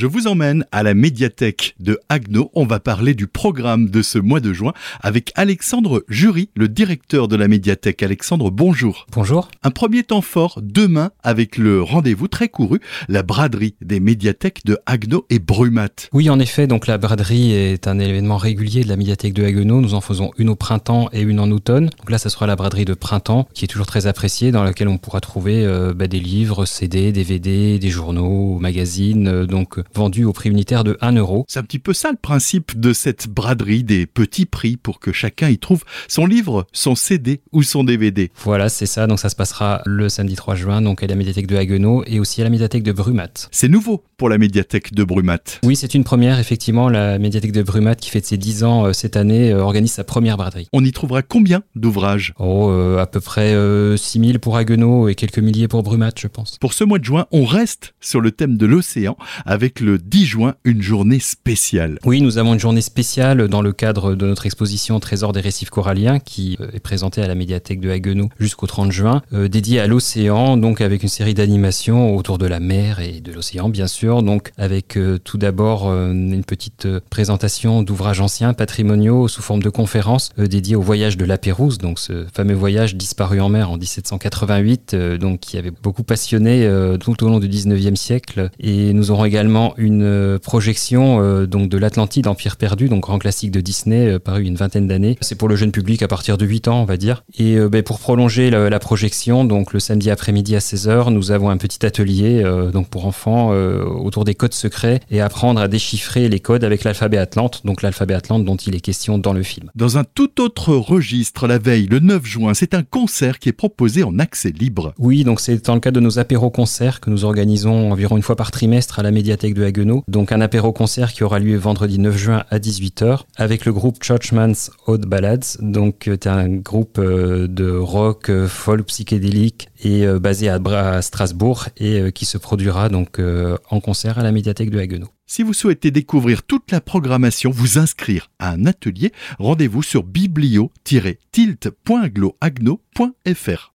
Je vous emmène à la médiathèque de Agno. On va parler du programme de ce mois de juin avec Alexandre Jury, le directeur de la médiathèque. Alexandre, bonjour. Bonjour. Un premier temps fort demain avec le rendez-vous très couru, la braderie des médiathèques de Agno et Brumat. Oui, en effet, donc la braderie est un événement régulier de la médiathèque de Haguenau. Nous en faisons une au printemps et une en automne. Donc là, ce sera la braderie de printemps qui est toujours très appréciée, dans laquelle on pourra trouver euh, bah, des livres, CD, DVD, des journaux, magazines, euh, donc vendus au prix unitaire de 1 euro. C'est un petit peu ça le principe de cette braderie des petits prix pour que chacun y trouve son livre, son CD ou son DVD. Voilà, c'est ça. Donc ça se passera le samedi 3 juin, donc à la médiathèque de Haguenau et aussi à la médiathèque de Brumat. C'est nouveau pour la médiathèque de Brumat. Oui, c'est une première, effectivement. La médiathèque de Brumat, qui fête ses 10 ans euh, cette année, euh, organise sa première braderie. On y trouvera combien d'ouvrages? Oh, euh, à peu près euh, 6000 pour Haguenau et quelques milliers pour Brumat, je pense. Pour ce mois de juin, on reste sur le thème de l'océan avec le 10 juin, une journée spéciale. Oui, nous avons une journée spéciale dans le cadre de notre exposition Trésor des récifs coralliens qui euh, est présentée à la médiathèque de Haguenau jusqu'au 30 juin, euh, dédiée à l'océan, donc avec une série d'animations autour de la mer et de l'océan, bien sûr. Donc avec euh, tout d'abord une petite présentation d'ouvrages anciens patrimoniaux sous forme de conférences dédiées au voyage de la Pérouse, donc ce fameux voyage disparu en mer en 1788, euh, donc qui avait beaucoup passionné tout au long du 19e siècle. Et nous aurons également une euh, projection euh, donc de l'Atlantide, Empire perdu, donc grand classique de Disney, euh, paru une vingtaine d'années. C'est pour le jeune public à partir de 8 ans, on va dire. Et euh, ben, pour prolonger la, la projection, donc le samedi après-midi à 16h, nous avons un petit atelier donc pour enfants autour des codes secrets et apprendre à déchiffrer les codes avec l'alphabet Atlante, donc l'alphabet Atlante dont il est question dans le film. Dans un tout autre registre, la veille, le 9 juin, c'est un concert qui est proposé en accès libre. Oui, donc c'est dans le cadre de nos apéros-concerts que nous organisons environ une fois par trimestre à la médiathèque de Haguenau. Donc un apéro-concert qui aura lieu vendredi 9 juin à 18h avec le groupe Churchman's Odd Ballads. Donc c'est un groupe euh, de rock, euh, folk, psychédélique et euh, basé à, Strasbourg et euh, qui se produira donc euh, en concert à la médiathèque de Haguenau. Si vous souhaitez découvrir toute la programmation, vous inscrire à un atelier, rendez-vous sur biblio-tilt.gloagno.fr.